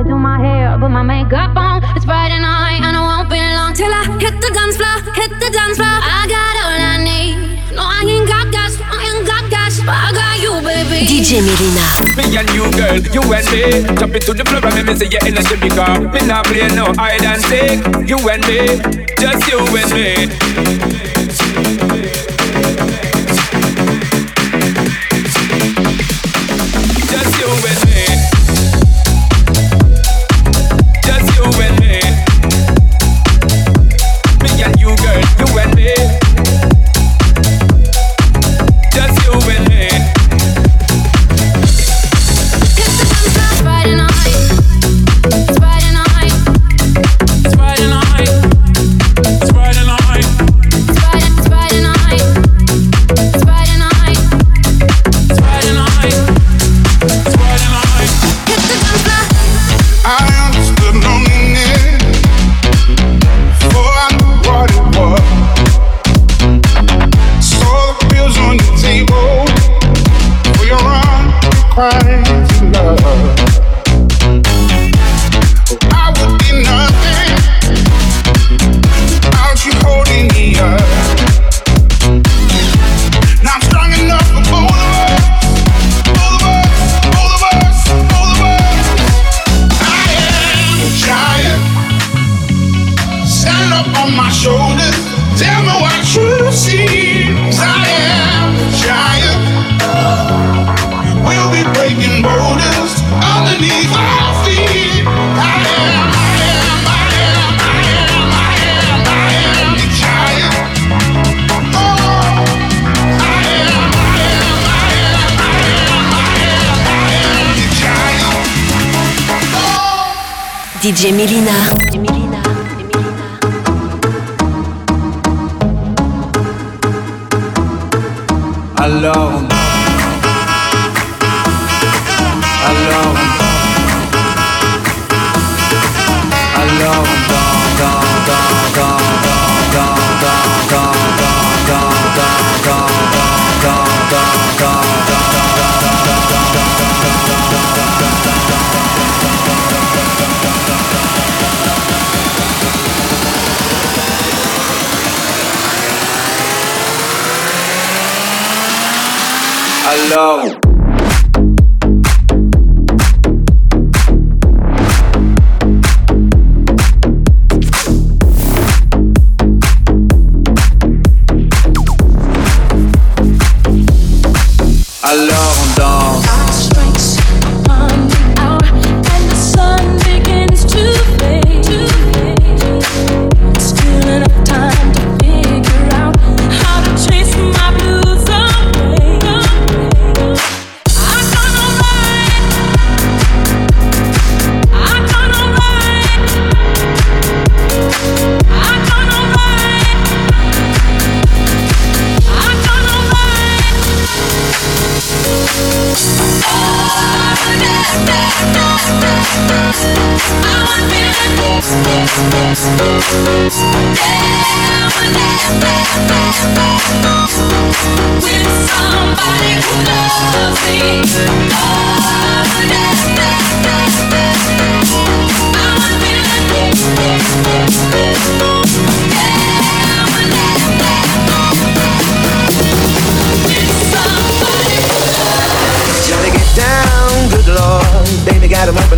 gotta do my hair, put my makeup on. It's Friday night and I won't be long till I hit the dance floor, hit the dance floor. I got all I need. No, I ain't got gas, I ain't got gas, but I got you, baby. DJ Melyna. Me and you, girl, you and me. Jump into the floor and me, me say you're in a shimmy car. Me not play no hide and seek. You and me, just you and me. DJ Melina. Alors Alors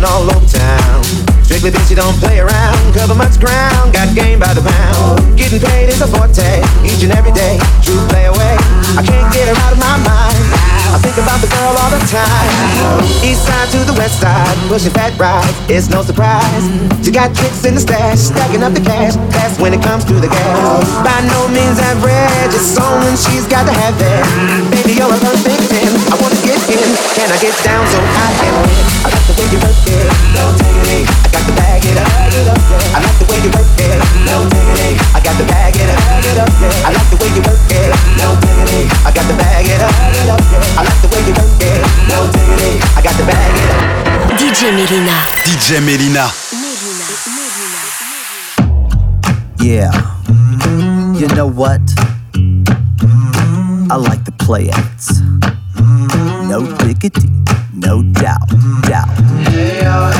all over town. Strictly bitch, you don't play around. Cover much ground, got game by the pound. Getting paid is a forte, each and every day. True play away. I can't get her out of my mind. I think about the girl all the time. East side to the west side, pushing fat rides. It's no surprise. She got tricks in the stash, stacking up the cash. That's when it comes to the gas. By no means average, it's someone she's got to have it. Baby, you're a perfect 10. I wanna get in. Can I get down so I can win? I like the way you work it. No diggity. I got to bag it up. I like the way you work it. No diggity. I got to bag it up. I like the way you work it. No diggity. I got to bag it up. I like the way you work it. No diggity. I got to bag it up. DJ Melyna. DJ Melyna. Yeah. You know what? I like the playouts. No no doubt, doubt. Hey.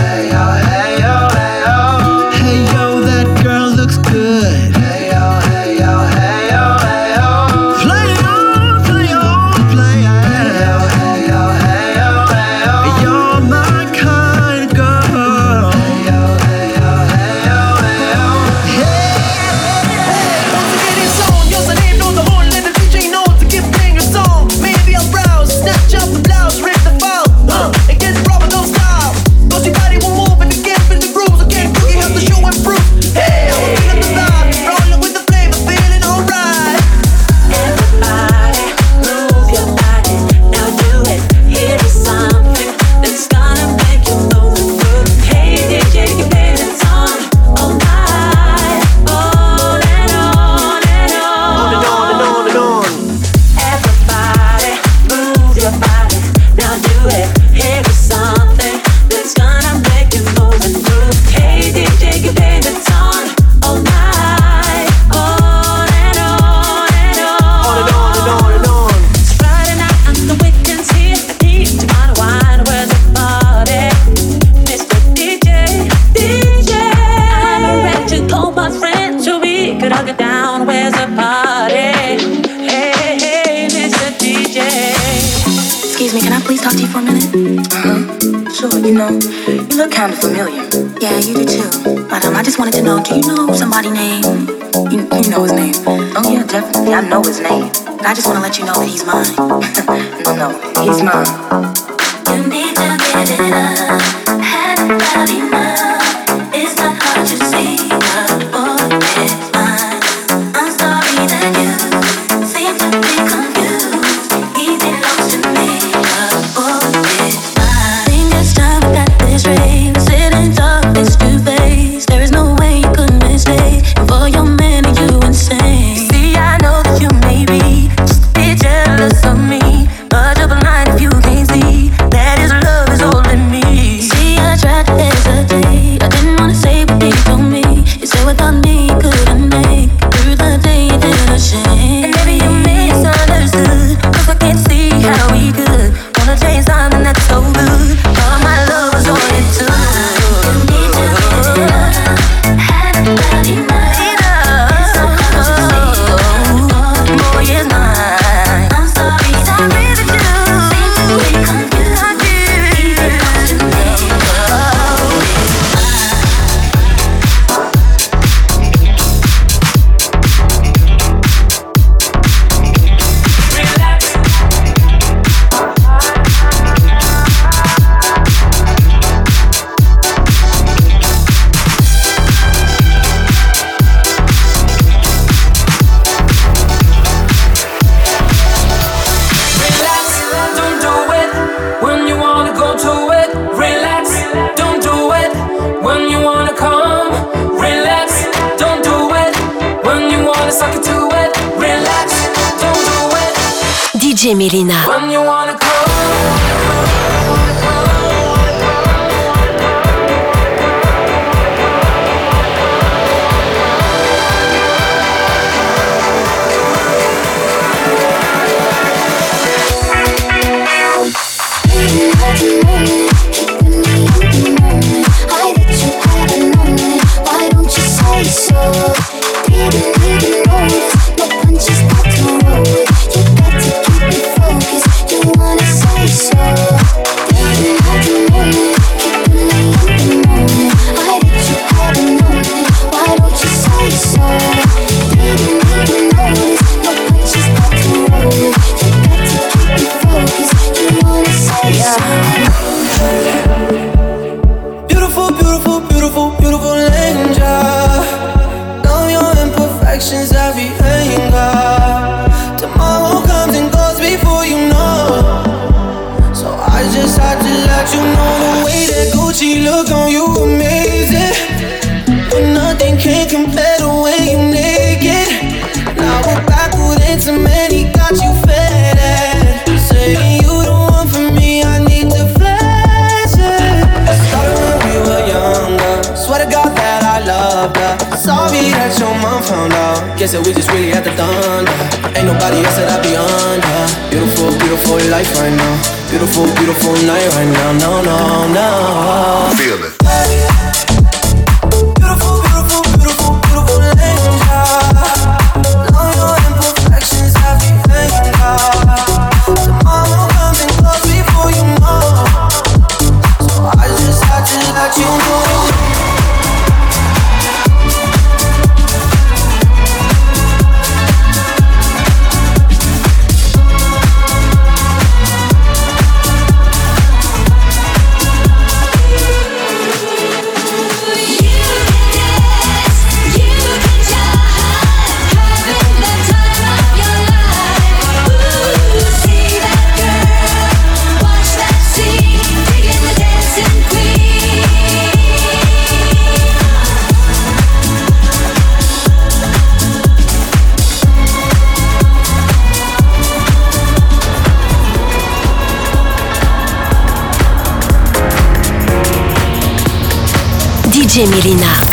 You know that he's mine. no, he's mine. You need to get it up. Had about enough. It's not hard to see. Guess that we just really had the thunder. Ain't nobody else that I be under. Beautiful, beautiful life right now. Beautiful, beautiful night right now. No, no, no. Feel it. DJ Melyna.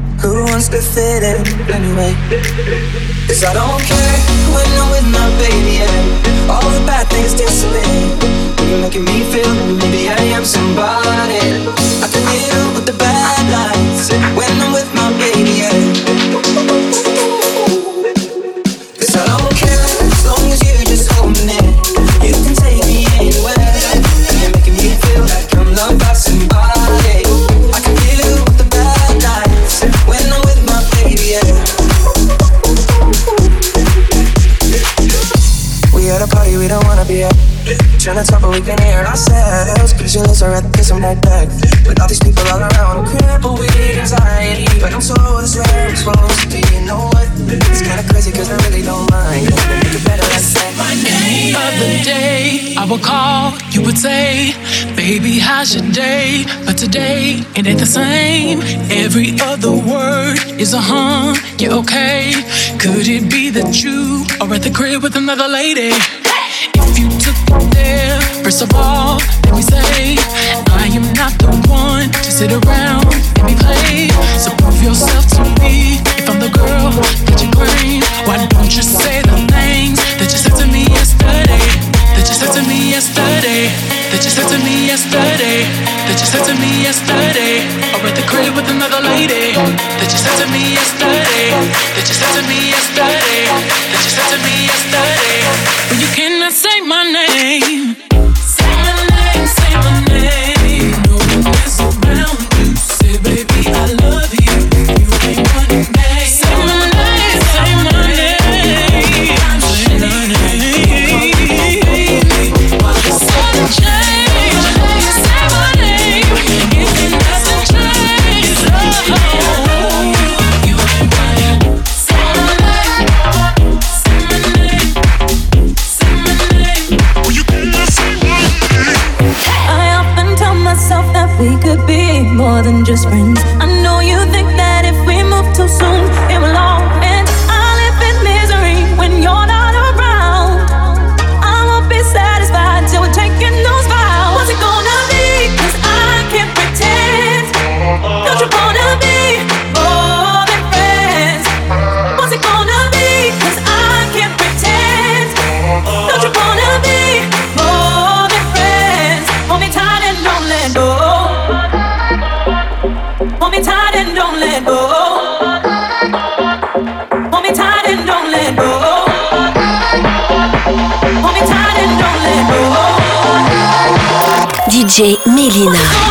Who wants to fit in anyway? Cause I don't care when I'm with my baby, yeah. All the bad things dissipate. You're making me feel maybe I am somebody. I can deal with the bad nights Trying to talk, but we can hear ourselves. Pictureless or at this I'm right back. With all these people all around, I'm crippled with anxiety. But I'm where I'm supposed to be. You know what? It's kinda crazy, cause I really don't mind. Make it better like that. The day, I would call, you would say, Baby, how's your day? But today, it ain't the same. Every other word is a huh, yeah, okay. Could it be that you are at the crib with another lady? If you took first of all, let me say, I am not the one to sit around and be played. So prove yourself to me. If I'm the girl that you why don't you say the things that you said to me yesterday? That you said to me yesterday. That you said to me yesterday. That you said to me yesterday. Or at the crib with another lady. That you said to me yesterday. That you said to me yesterday. That you said to me yesterday. But you cannot say my name. Say my name, say my name. No one else around DJ Melina.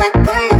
my God.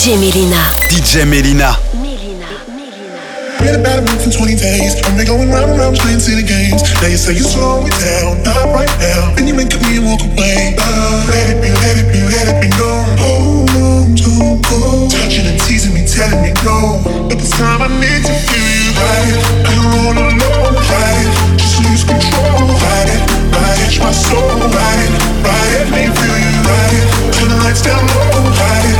DJ Melyna. DJ Melyna. We had a bad month in 20 days. And they going round and round playing city games. Now you say you slow me down, not right now. Then you make me walk away. Uh, let it be, let it be, let it be known. Hold on, don't go. Touching and teasing me, telling me no. But this time I need to feel you right. I don't all alone, right? Just lose control, ride it, ride it, my soul, ride it, ride it, make me feel you right. Turn the lights down low, ride it, from head to toe, ride it, ride it, my soul, ride it, ride it, make me feel you right. I don't all alone, ride it,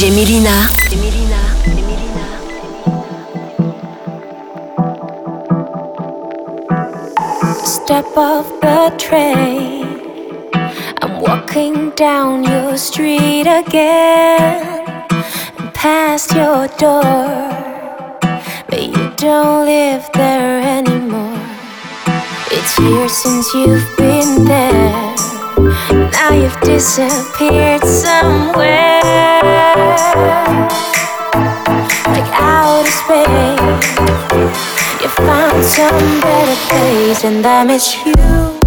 DJ. Step off the train. I'm walking down your street again. Past your door. But you don't live there anymore. It's years since you've been there. Now you've disappeared somewhere. Like outer space. You found some better place, and I miss you.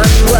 love.